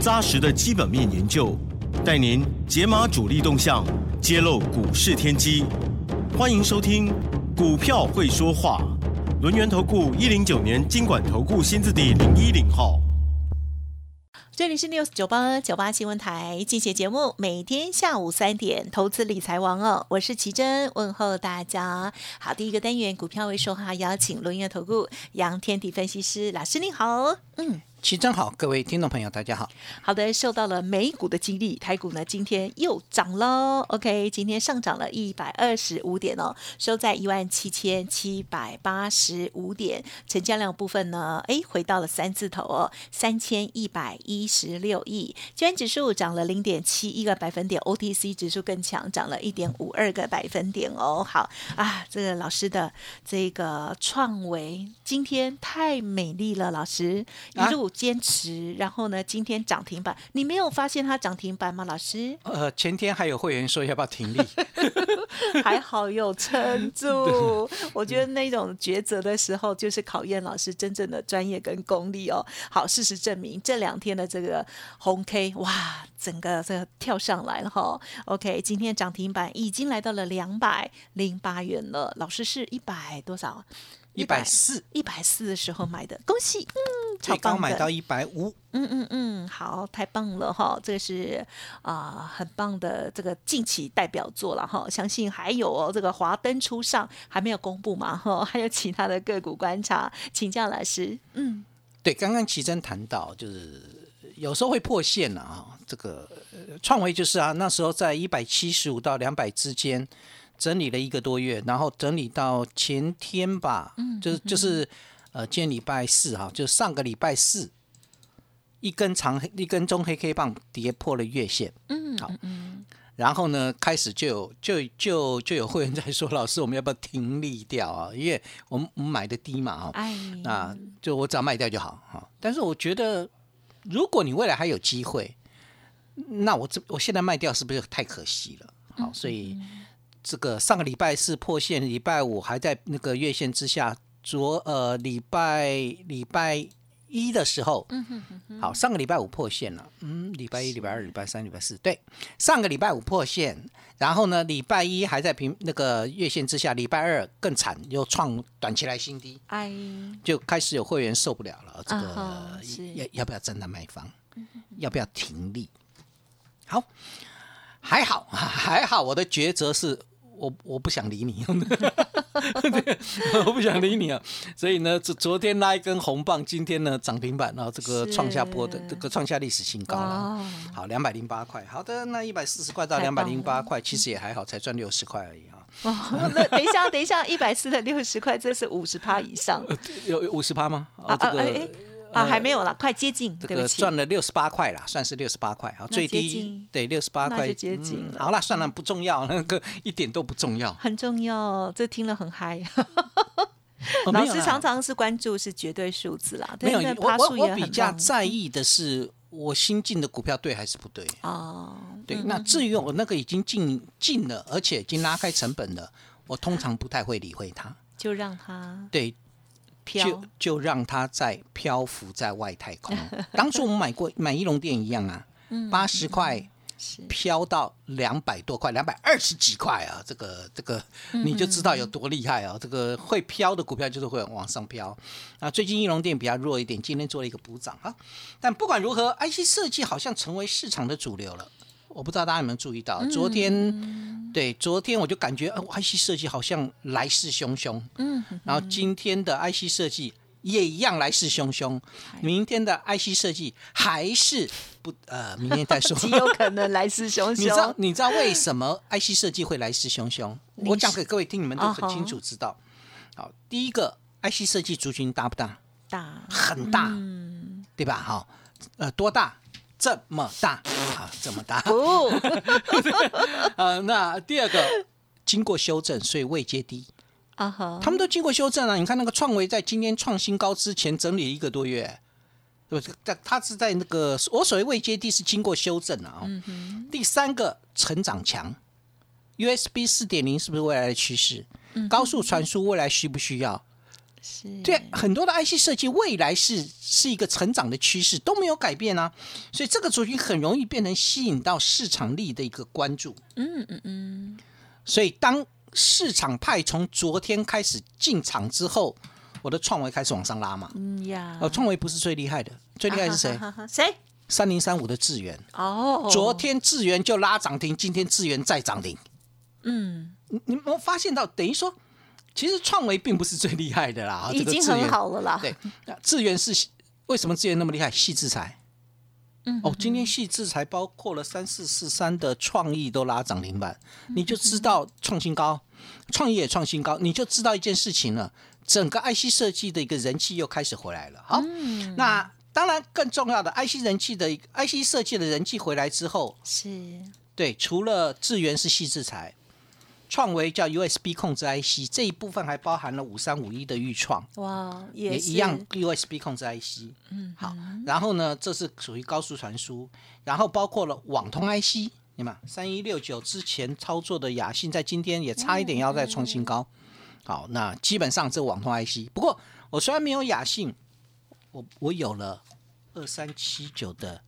扎实的基本面研究，带您解码主力动向，揭露股市天机。欢迎收听《股票会说话》，轮源投顾一零九年经管投顾新字第零一零号。这里是 news 九八九八新闻台，进行节目，每天下午三点，投资理财王哦，我是奇珍，问候大家。好，第一个单元股票为说话，邀请轮源投顾杨天地分析师老师，你好，嗯。齐真好，各位听众朋友，大家好。好的，受到了美股的激励，台股呢今天又涨喽。OK，今天上涨了一百二十五点哦，收在一万七千七百八十五点，成交量部分呢，哎，回到了三字头哦，三千一百一十六亿。今天指数涨了零点七一个百分点，OTC 指数更强，涨了一点五二个百分点哦。好啊，这个老师的这个创维今天太美丽了，老师一路。坚持，然后呢？今天涨停板，你没有发现它涨停板吗？老师？呃，前天还有会员说要不要停利，还好有撑住。我觉得那种抉择的时候，就是考验老师真正的专业跟功力哦。好，事实证明这两天的这个红 K，哇，整个这个跳上来了哈。OK，今天涨停板已经来到了两百零八元了。老师是一百多少？一百四，一百四的时候买的，恭喜，嗯，最高买到一百五，嗯嗯嗯，好，太棒了哈，这个是啊，很棒的这个近期代表作了哈，相信还有哦，这个华灯初上还没有公布嘛哈，还有其他的个股观察，请教老师，嗯，对，刚刚奇珍谈到就是有时候会破线了啊，这个创维就是啊，那时候在一百七十五到两百之间。整理了一个多月，然后整理到前天吧，嗯，就是就是呃，今天礼拜四哈，就上个礼拜四，一根长黑一根中黑 K 棒跌破了月线，嗯，好，嗯，然后呢，开始就有就就就有会员在说，老师，我们要不要停利掉啊？因为我们我们买的低嘛，哈，那就我只要卖掉就好哈。但是我觉得，如果你未来还有机会，那我这我现在卖掉是不是太可惜了？好，所以。这个上个礼拜四破线，礼拜五还在那个月线之下。昨呃礼拜礼拜一的时候，嗯哼哼，好，上个礼拜五破线了。嗯，礼拜一、礼拜二、礼拜三、礼拜四，对，上个礼拜五破线，然后呢，礼拜一还在平那个月线之下，礼拜二更惨，又创短期来新低，哎，就开始有会员受不了了，这个要要不要真的卖方？要不要停利？好，还好还好，我的抉择是。我我不想理你，我不想理你啊！所以呢，昨昨天拉一根红棒，今天呢涨停板，然后这个创下波的这个创下历史新高了。好，两百零八块。好的，那一百四十块到两百零八块，其实也还好，才赚六十块而已啊。哦，那等一下，等一下，一百四的六十块，这是五十趴以上。有五十趴吗？啊，这个。啊，还没有了，快接近。这个赚了六十八块了，算是六十八块啊，最低对六十八块接近。好了，算了，不重要，那个一点都不重要。很重要，这听了很嗨。老师常常是关注是绝对数字啦，没有我我我比较在意的是我新进的股票对还是不对哦。对，那至于我那个已经进进了，而且已经拉开成本了，我通常不太会理会它，就让它对。就就让它在漂浮在外太空。当初我们买过买一龙店一样啊，八十块飘到两百多块，两百二十几块啊，这个这个你就知道有多厉害啊！这个会飘的股票就是会往上飘。啊，最近一龙店比较弱一点，今天做了一个补涨啊。但不管如何，IC 设计好像成为市场的主流了。我不知道大家有没有注意到，昨天对昨天我就感觉呃，IC 设计好像来势汹汹。嗯，然后今天的 IC 设计也一样来势汹汹，明天的 IC 设计还是不呃，明天再说。极有可能来势汹汹。你知道你知道为什么 IC 设计会来势汹汹？我讲给各位听，你们都很清楚知道。好，第一个 IC 设计族群大不大？大，很大，嗯对吧？好，呃，多大？这么大啊，这么大。哦，呃，那第二个经过修正，所以未接低。啊哈，他们都经过修正了。你看那个创维在今天创新高之前整理一个多月，对不对？但它是在那个我所谓未接低是经过修正了啊、第三个成长强，USB 四点零是不是未来的趋势？高速传输未来需不需要？是，对，很多的 IC 设计未来是是一个成长的趋势，都没有改变啊，所以这个族群很容易变成吸引到市场力的一个关注。嗯嗯嗯，所以当市场派从昨天开始进场之后，我的创维开始往上拉嘛。嗯呀，呃，创维不是最厉害的，最厉害是谁 谁？三零三五的智源，哦，昨天智源就拉涨停，今天智源再涨停。嗯，你你发现到？等于说，其实创维并不是最厉害的啦，啊已经很好了啦。对，那智源是为什么智源那么厉害？细制裁。嗯哦，今天细制裁包括了三四四三的创意都拉涨停板，你就知道创新高，创意也创新高，你就知道一件事情了，整个 IC 设计的一个人气又开始回来了。好，嗯那当然更重要的 IC 人气的 IC 设计的人气回来之后，是，对，除了智源是细制裁，创维叫 USB 控制 IC 这一部分还包含了五三五一的预创。哇，是也一样 USB 控制 IC。嗯，好，然后呢，这是属于高速传输，然后包括了网通 IC，你们三一六九之前操作的雅信，在今天也差一点要再创新高。好，那基本上这网通 IC，不过我虽然没有雅信，我我有了二三七九的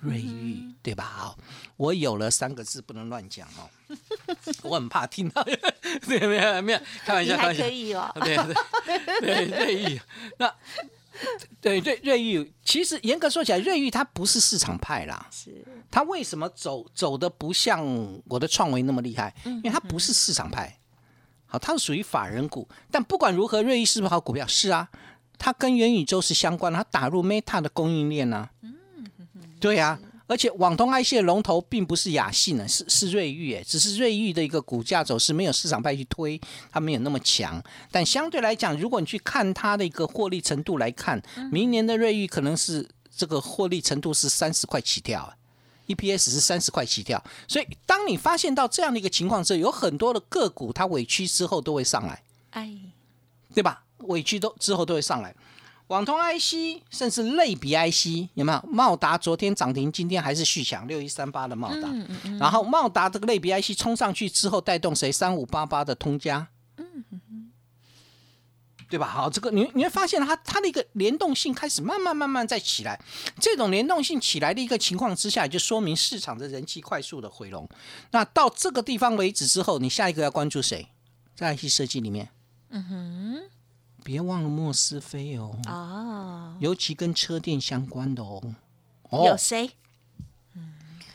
瑞玉，对吧？好，我有了三个字不能乱讲哦，我很怕听到，对，没有没有，开玩笑，开玩笑可。以哦。对对对瑞玉，那对瑞瑞昱，其实严格说起来，瑞玉它不是市场派啦。是，它为什么走走的不像我的创维那么厉害？因为它不是市场派，好，它是属于法人股。但不管如何，瑞玉是不是好股票？是啊，它跟元宇宙是相关的，它打入 Meta 的供应链呢、对呀、而且网通 IC 的龙头并不是雅信呢，是是瑞昱，哎，只是瑞昱的一个股价走势没有市场派去推，它没有那么强。但相对来讲，如果你去看它的一个获利程度来看，明年的瑞昱可能是这个获利程度是三十块起跳、啊。EPS 是三十块起跳，所以当你发现到这样的一个情况之后，有很多的个股它委屈之后都会上来，哎，对吧？委屈都之后都会上来。网通 IC 甚至类比 IC 有没有？茂达昨天涨停，今天还是续强，六一三八的茂达。然后茂达这个类比 IC 冲上去之后，带动谁？三五八八的通家。对吧？好，这个你你会发现它它的一个联动性开始慢慢慢慢在起来，这种联动性起来的一个情况之下，就说明市场的人气快速的回笼。那到这个地方为止之后，你下一个要关注谁？在 IC 设计里面，嗯哼，别忘了莫斯菲哦，哦，尤其跟车店相关的哦。有谁？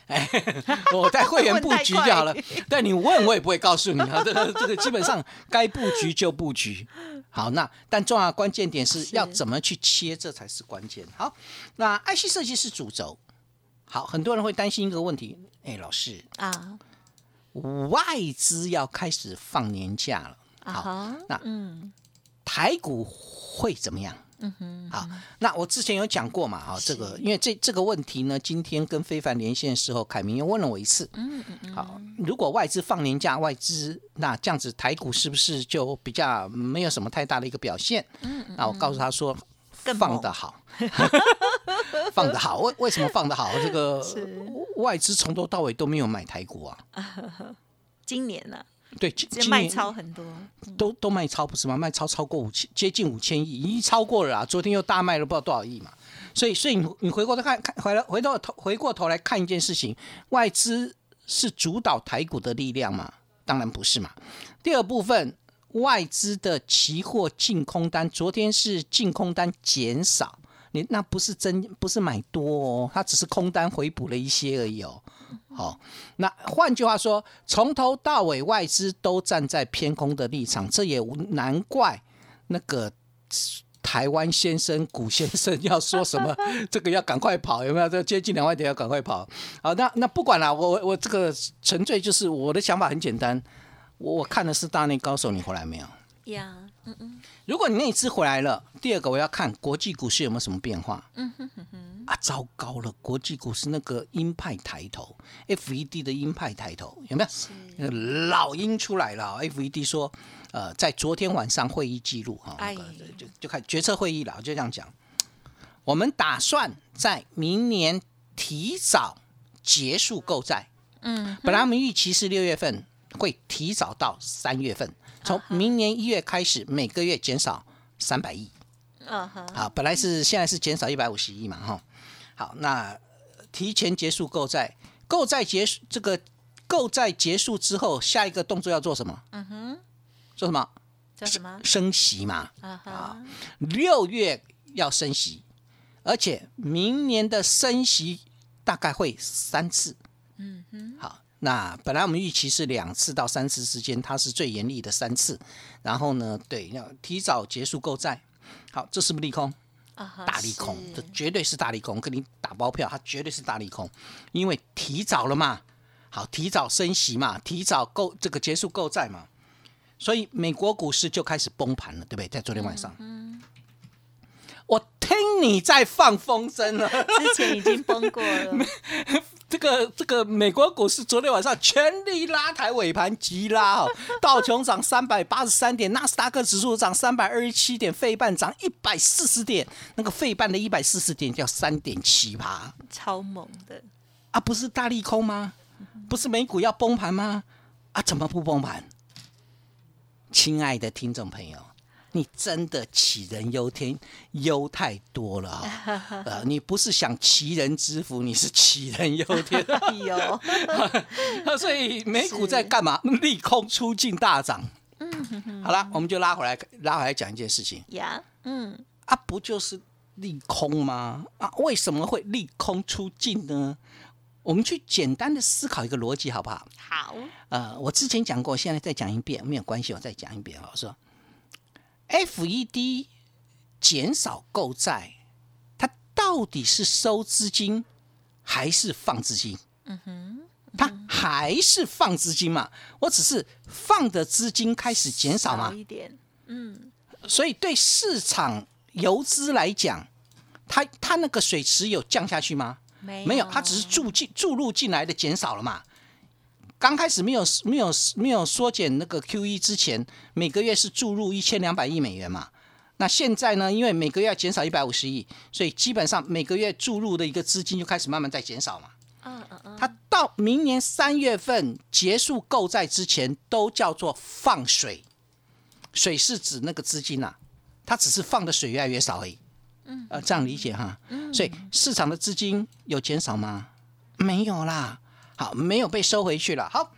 我在会员布局就好了，但你问我也不会告诉你啊。这个这个基本上该布局就布局。好，那但重要的关键点是是要怎么去切，这才是关键。好，那 IC 设计是主轴。好，很多人会担心一个问题，哎，老师，啊外资要开始放年假了，好，那嗯台股会怎么样？嗯哼，好，那我之前有讲过嘛，哈，这个因为这这个问题呢，今天跟非凡连线的时候，凯明又问了我一次。嗯嗯嗯，好，如果外资放年假，外资那这样子台股是不是就比较没有什么太大的一个表现？嗯，那我告诉他说，更放得好，放得好。为为什么放得好？这个外资从头到尾都没有买台股啊。今年呢，对，今这卖超很多，都都卖超不是吗？卖超超过五千，接近五千亿，已经超过了啦。昨天又大卖了不知道多少亿嘛。所以，所以你你回过头看看，回来回到头回过头来看一件事情，外资是主导台股的力量吗？当然不是嘛。第二部分，外资的期货净空单，昨天是净空单减少，你那不是真不是买多哦，它只是空单回补了一些而已哦。好、那换句话说，从头到尾外资都站在偏空的立场，这也难怪那个台湾先生 古先生要说什么，这个要赶快跑，有没有？这接近两万点要赶快跑。好，那那不管了，我我我这个纯粹就是我的想法很简单，我我看的是大内高手，你回来没有？呀，嗯嗯如果你那一次回来了，第二个我要看国际股市有没有什么变化。嗯哼哼哼，啊，糟糕了，国际股市那个鹰派抬头，FED 的鹰派抬头有没有？老鹰出来了，FED 说，呃，在昨天晚上会议记录哈，就就看决策会议了，就这样讲。我们打算在明年提早结束购债。嗯，本来我们预期是六月份，会提早到三月份，从明年一月开始，每个月减少三百亿。嗯哼，好，本来是现在是减少一百五十亿嘛，哈。好，那提前结束购债，购债结束这个购债结束之后，下一个动作要做什么？嗯哼，做什么？叫什么？升息嘛。啊哈，六月要升息，而且明年的升息大概会三次。嗯哼，好，那本来我们预期是两次到三次之间，它是最严厉的三次。然后呢，对，要提早结束购债。好，这是不是利空？大利空，这绝对是大利空，跟你打包票，它绝对是大利空，因为提早了嘛，好，提早升息嘛，提早购这个结束购债嘛，所以美国股市就开始崩盘了，对不对？在昨天晚上，我听你在放风声了，之前已经崩过了，这个这个美国股市昨天晚上全力拉抬尾盘急拉哦，道琼涨三百八十三点，纳斯达克指数涨三百二十七点，费半涨一百四十点，那个费半的一百四十点叫三点七趴超猛的，啊，不是大利空吗？不是美股要崩盘吗？啊，怎么不崩盘？亲爱的听众朋友，你真的杞人忧天，忧太多了啊、呃！你不是想齐人之福，你是杞人忧天。哎呦，所以美股在干嘛？利空出尽大涨。好了，我们就拉回来，拉回来讲一件事情呀，嗯，啊，不就是利空吗？啊，为什么会利空出尽呢？我们去简单的思考一个逻辑，好不好？好，呃，我之前讲过，现在再讲一遍没有关系，我再讲一遍啊。我说，FED 减少购债，它到底是收资金还是放资金？嗯哼，它还是放资金嘛？我只是放的资金开始减少嘛，一点，嗯，所以对市场游资来讲，它它那个水池有降下去吗？没没有，它只是注进注入进来的减少了嘛。刚开始没有没有没有缩减那个 Q E 之前，每个月是注入一千两百亿美元嘛。那现在呢，因为每个月要减少一百五十亿，所以基本上每个月注入的一个资金就开始慢慢在减少嘛。嗯嗯嗯，它到明年三月份结束购债之前，都叫做放水。水是指那个资金啊，它只是放的水越来越少而已。嗯，呃，这样理解哈。嗯，所以市场的资金有减少吗？没有啦。好，没有被收回去了。好，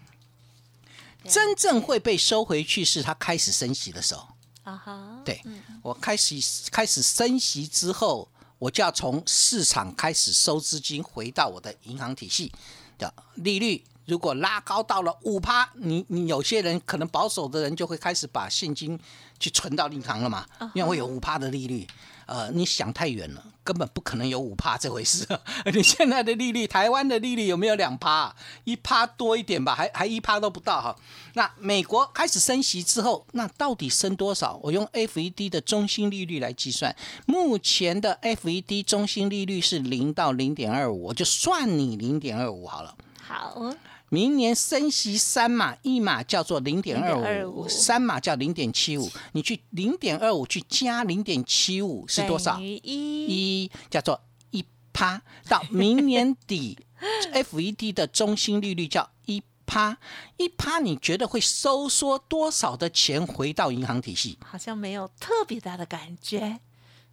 真正会被收回去是它开始升息的时候。啊哈，对我开始开始升息之后，我就要从市场开始收资金回到我的银行体系的利率。如果拉高到了五趴，你你有些人可能保守的人就会开始把现金去存到银行了嘛，因为会有五趴的利率。呃，你想太远了，根本不可能有五趴这回事。你现在的利率，台湾的利率有没有两趴？一趴多一点吧，还还一趴都不到哈。那美国开始升息之后，那到底升多少？我用 FED 的中心利率来计算，目前的 FED 中心利率是零到零点二五，我就算你零点二五好了。好，明年升息三码，一码叫做零点二五，三码叫零点七五，你去零点二五去加零点七五是多少？一，一叫做一趴，到明年底，FED 的中心利率叫一趴，一趴你觉得会收缩多少的钱回到银行体系？好像没有特别大的感觉，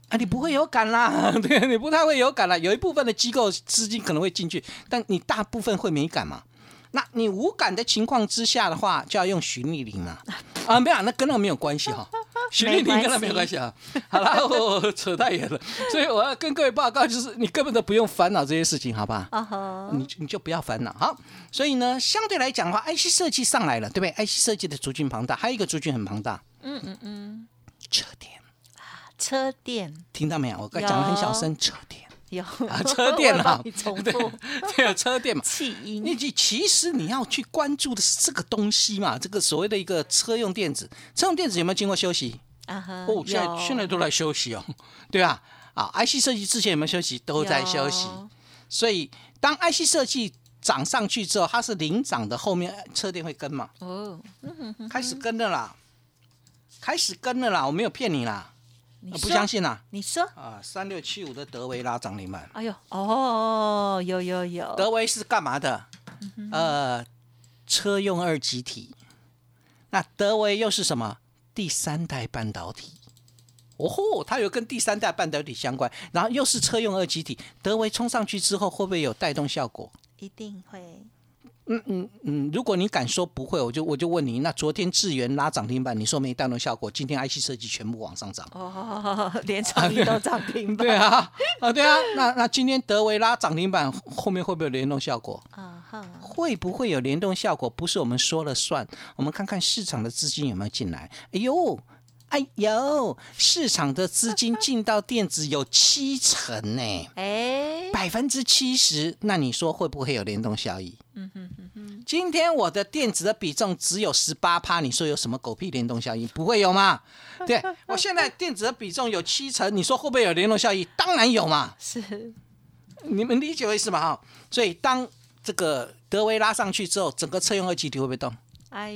啊，你不会有感啦，对，你不太会有感啦。有一部分的机构资金可能会进去，但你大部分会没感嘛？那你无感的情况之下的话，就要用徐丽玲嘛？啊，没有，那跟那个没有关系哈、徐丽玲跟那没有关系啊。好了，我扯太远了，所以我要跟各位报告，就是你根本都不用烦恼这些事情，好吧？啊哈，你你就不要烦恼。好，所以呢，相对来讲的话，IC 设计上来了，对不对？IC 设计的族群庞大，还有一个族群很庞大，嗯嗯嗯，车电，车店听到没有？我刚讲的很小声，车电。有啊，车电我啊帮你重对复对啊，车电嘛。气音，你其其实你要去关注的是这个东西嘛，这个所谓的一个车用电子，车用电子有没有经过休息？啊哈，哦，现在有现在都在休息哦，对啊。啊，IC 设计之前有没有休息？都在休息。所以当 IC 设计涨上去之后，它是领涨的，后面车店会跟嘛？哦，开始跟了啦，开始跟了啦，我没有骗你啦，呃不相信啦？你说，啊，三六七五的德维拉涨停板，哎呦，哦，有有有，德维是干嘛的？嗯呃，车用二极体。那德维又是什么？第三代半导体。哦吼，它有跟第三代半导体相关，然后又是车用二极体。德维冲上去之后，会不会有带动效果？一定会，嗯嗯嗯，如果你敢说不会，我就我就问你，那昨天智源拉涨停板，你说没带动效果，今天 IC 设计全部往上涨。哦，连创意都涨停板，对啊，啊对啊，那那今天德维拉涨停板后面会不会有联动效果？啊哈，会不会有联动效果？不是我们说了算，我们看看市场的资金有没有进来。哎呦，哎呦，市场的资金进到电子有七成呢，哎，百分之七十。那你说会不会有联动效益？嗯哼哼哼。今天我的电子的比重只有十八趴，你说有什么狗屁联动效应？不会有嘛？对我现在电子的比重有七成，你说会不会有联动效益？当然有嘛。是，你们理解我意思吗？哈，所以当这个德威拉上去之后，整个车用二极体会不会动？哎，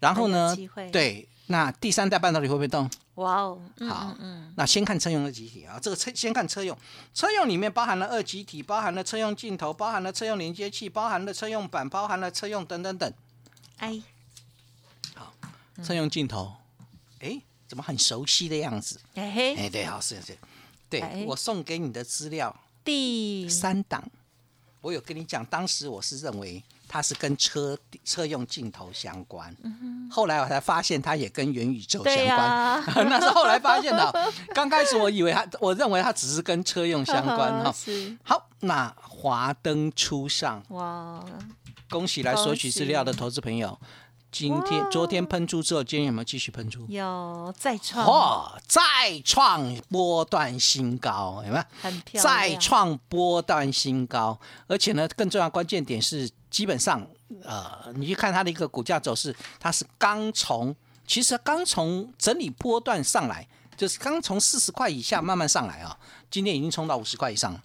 然后呢对，那第三代半导体会不会动？哇哦，嗯好嗯嗯，那先看车用二极体啊，这个车先看车用，车用里面包含了二极体，包含了车用镜头，包含了车用连接器，包含了车用板，包含了车用等等等。哎，好车用镜头，哎，怎么很熟悉的样子？哎嘿，哎，对，好，是是，对、哎。我送给你的资料第。三档，我有跟你讲，当时我是认为它是跟车车用镜头相关，后来我才发现它也跟元宇宙相对关。呀，那是后来发现的，刚开始我以为它，我认为它只是跟车用相关哈。好，那华灯初上，哇，恭喜来索取资料的投资朋友。今天、昨天喷出之后，今天有没有继续喷出？有再创，嚯、再创波段新高，有没有？很漂亮，再创波段新高，而且呢，更重要的关键点是，基本上，呃，你去看它的一个股价走势，它是刚从，其实刚从整理波段上来，就是刚从四十块以下慢慢上来啊，今天已经冲到五十块以上了。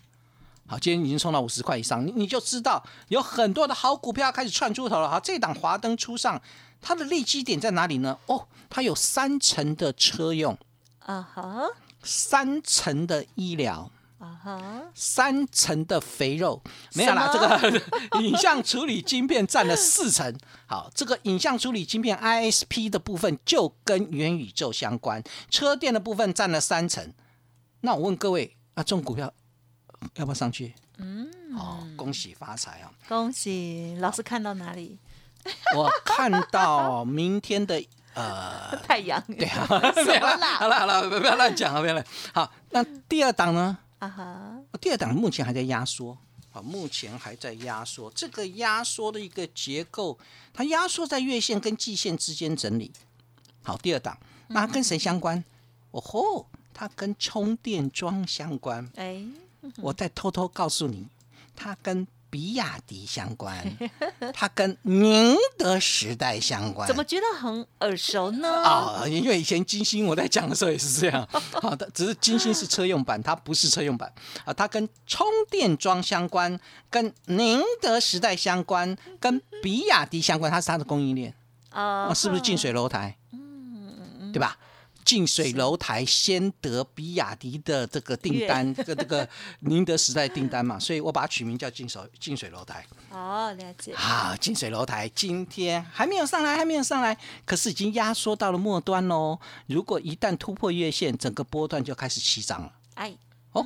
好，今天已经冲到五十块以上，你你就知道有很多的好股票开始窜出头了。好，这档华灯初上，它的利基点在哪里呢？哦，它有三层的车用，啊哈，三层的医疗，啊哈，三成的肥肉，没有啦，这个 影像处理晶片占了四成。好，这个影像处理晶片 ISP 的部分就跟元宇宙相关，车电的部分占了三成。那我问各位啊，这种股票要不要上去？嗯，哦，恭喜发财啊！恭喜老师看到哪里？我看到明天的呃，太阳，对啊，什么啦？好了好了，不要乱讲啊，不要乱。好，那第二档呢？啊哈，第二档目前还在压缩，啊，目前还在压缩。这个压缩的一个结构，它压缩在月线跟季线之间整理。好，第二档，那它跟谁相关？哦吼，它跟充电桩相关。哎，我再偷偷告诉你，它跟比亚迪相关，它跟宁德时代相关。怎么觉得很耳熟呢？啊、因为以前金星我在讲的时候也是这样，好的，只是金星是车用版，它不是车用版啊，它跟充电桩相关，跟宁德时代相关，跟比亚迪相关，它是它的供应链啊啊，是不是近水楼台？嗯对吧？近水楼台先得比亚迪的这个订单，这个这个宁德时代订单嘛，所以我把它取名叫近水近水楼台。哦，了解，啊，近水楼台今天还没有上来，还没有上来，可是已经压缩到了末端喽。如果一旦突破月线，整个波段就开始起涨了。哎，哦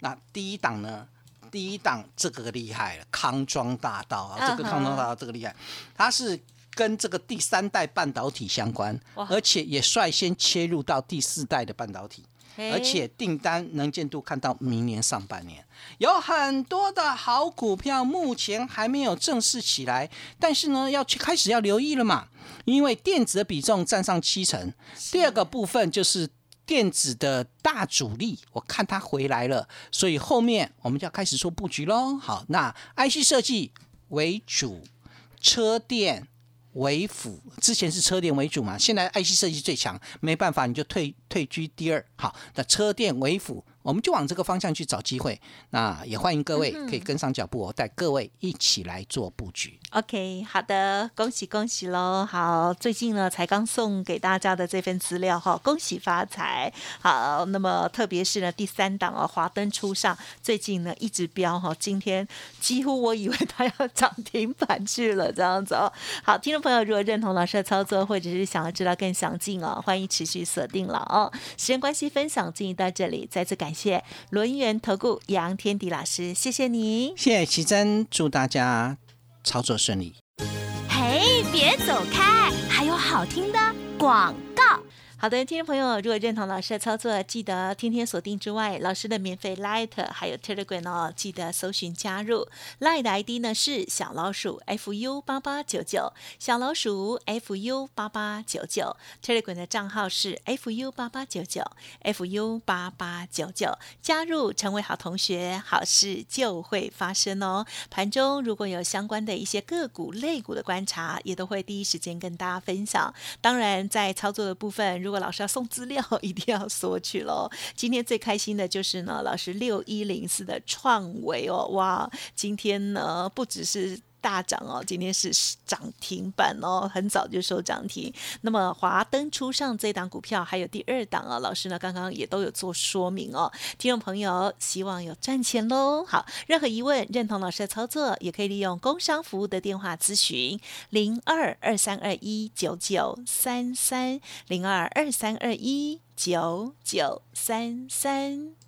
那第一档呢？第一档这个厉害了，康庄大道啊，这个康庄大道这个厉害，它是跟这个第三代半导体相关，而且也率先切入到第四代的半导体。而且订单能见度看到明年上半年，有很多的好股票目前还没有正式起来，但是呢，要去开始要留意了嘛，因为电子的比重占上七成，第二个部分就是电子的大主力，我看它回来了，所以后面我们就要开始做布局喽。好，那 IC 设计为主，车电为辅，之前是车电为主嘛，现在 IC 设计最强，没办法，你就退退居第二。好，那车电为辅。我们就往这个方向去找机会，那也欢迎各位可以跟上脚步哦，带各位一起来做布局。OK，好的，恭喜恭喜喽！好，最近呢才刚送给大家的这份资料哈，恭喜发财。好，那么特别是呢第三档哦，华灯初上，最近呢一直飙哈，今天几乎我以为它要涨停板去了这样子哦。好，听众朋友如果认同老师的操作，或者是想要知道更详尽哦，欢迎持续锁定了哦。时间关系，分享进行到这里，再次感谢。谢轮源投顾杨天迪老师，谢谢你，谢谢奇珍，祝大家操作顺利。嘿，别走开，还有好听的广告。好的，听众朋友，如果认同老师的操作，记得天天锁定之外，老师的免费 Light 还有 Telegram 哦，记得搜寻加入。Light 的 ID 呢是小老鼠 fu 八八九九，小老鼠 fu 八八九九。Telegram 的账号是 fu 八八九九 fu 八八九九，加入成为好同学，好事就会发生哦。盘中如果有相关的一些个股、类股的观察，也都会第一时间跟大家分享。当然，在操作的部分，如如果老师要送资料，一定要索取喽。今天最开心的就是呢，老师六一零四的创维哦，哇，今天呢不只是。大涨哦，今天是涨停板哦，很早就收涨停。那么华灯初上这档股票还有第二档啊，老师呢刚刚也都有做说明哦。听众朋友希望有赚钱喽。好，任何疑问认同老师的操作，也可以利用工商服务的电话咨询零二二三二一九九三三零二二三二一九九三三。